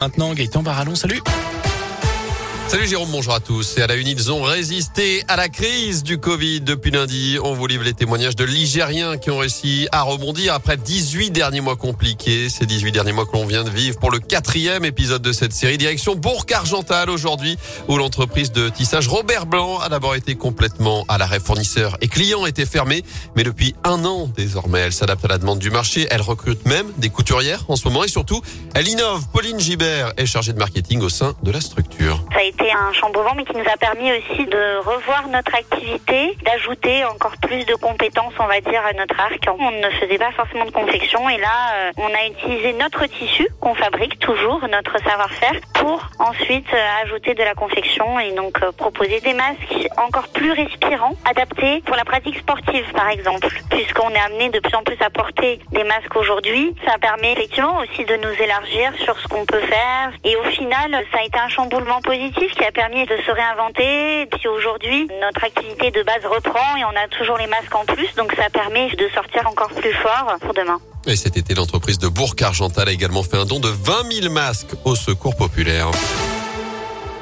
Maintenant, Gaëtan Barallon, salut Salut Jérôme, bonjour à tous. Et à la une, ils ont résisté à la crise du Covid depuis lundi. On vous livre les témoignages de Ligériens qui ont réussi à rebondir après 18 derniers mois compliqués. Ces 18 derniers mois que l'on vient de vivre pour le quatrième épisode de cette série. Direction Bourg-Argental aujourd'hui, où l'entreprise de tissage Robert Blanc a d'abord été complètement à l'arrêt fournisseur et clients étaient fermés. Mais depuis un an, désormais, elle s'adapte à la demande du marché. Elle recrute même des couturières en ce moment et surtout, elle innove. Pauline Gibert est chargée de marketing au sein de la structure c'était un chamboulement, mais qui nous a permis aussi de revoir notre activité, d'ajouter encore plus de compétences, on va dire, à notre arc. On ne faisait pas forcément de confection, et là, euh, on a utilisé notre tissu qu'on fabrique toujours, notre savoir-faire, pour ensuite euh, ajouter de la confection et donc euh, proposer des masques encore plus respirants, adaptés pour la pratique sportive, par exemple, puisqu'on est amené de plus en plus à porter des masques aujourd'hui. Ça permet effectivement aussi de nous élargir sur ce qu'on peut faire, et au final, ça a été un chamboulement positif qui a permis de se réinventer. Puis aujourd'hui, notre activité de base reprend et on a toujours les masques en plus, donc ça permet de sortir encore plus fort pour demain. Et cet été, l'entreprise de Bourg-Argental a également fait un don de 20 000 masques au secours populaire.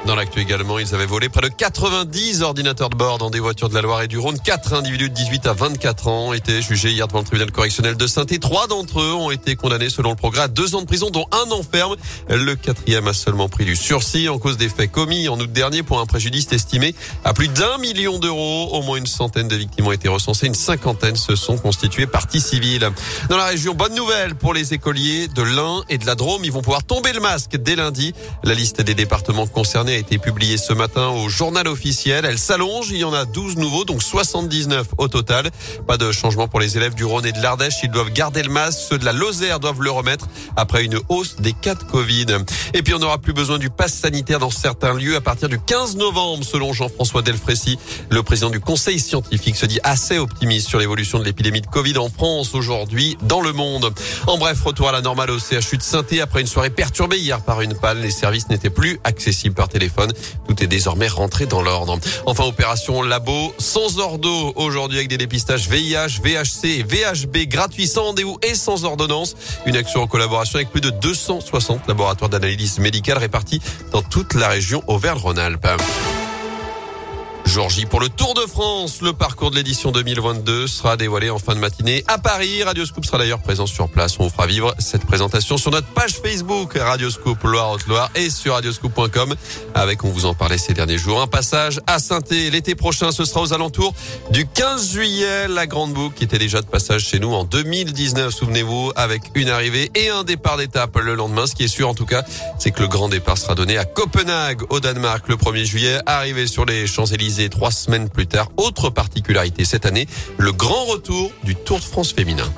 Dans l'actu également, ils avaient volé près de 90 ordinateurs de bord dans des voitures de la Loire et du Rhône. Quatre individus de 18 à 24 ans étaient jugés hier devant le tribunal correctionnel de saint Trois d'entre eux ont été condamnés selon le progrès à deux ans de prison, dont un an ferme. Le quatrième a seulement pris du sursis en cause des faits commis en août dernier pour un préjudice estimé à plus d'un million d'euros. Au moins une centaine de victimes ont été recensées. Une cinquantaine se sont constituées partie civile. Dans la région, bonne nouvelle pour les écoliers de l'Ain et de la Drôme. Ils vont pouvoir tomber le masque dès lundi. La liste des départements concernés été publiée ce matin au journal officiel. Elle s'allonge, il y en a 12 nouveaux, donc 79 au total. Pas de changement pour les élèves du Rhône et de l'Ardèche. Ils doivent garder le masque. Ceux de la Lozère doivent le remettre après une hausse des cas de Covid. Et puis on n'aura plus besoin du pass sanitaire dans certains lieux à partir du 15 novembre, selon Jean-François Delfrécy. Le président du conseil scientifique se dit assez optimiste sur l'évolution de l'épidémie de Covid en France aujourd'hui dans le monde. En bref, retour à la normale au CHU de saint après une soirée perturbée hier par une panne. Les services n'étaient plus accessibles par téléphone Tout est désormais rentré dans l'ordre. Enfin, opération Labo sans ordo aujourd'hui avec des dépistages VIH, VHC et VHB gratuits sans rendez-vous et sans ordonnance. Une action en collaboration avec plus de 260 laboratoires d'analyse médicale répartis dans toute la région Auvergne-Rhône-Alpes. Jour J pour le Tour de France. Le parcours de l'édition 2022 sera dévoilé en fin de matinée à Paris. Radioscoop sera d'ailleurs présent sur place. On vous fera vivre cette présentation sur notre page Facebook Radioscoop Loire-Haute-Loire et sur radioscoop.com avec, on vous en parlait ces derniers jours, un passage à saint L'été prochain, ce sera aux alentours du 15 juillet. La Grande Boucle qui était déjà de passage chez nous en 2019, souvenez-vous, avec une arrivée et un départ d'étape le lendemain. Ce qui est sûr en tout cas, c'est que le grand départ sera donné à Copenhague au Danemark le 1er juillet. Arrivé sur les Champs-Élysées trois semaines plus tard. Autre particularité cette année, le grand retour du Tour de France féminin.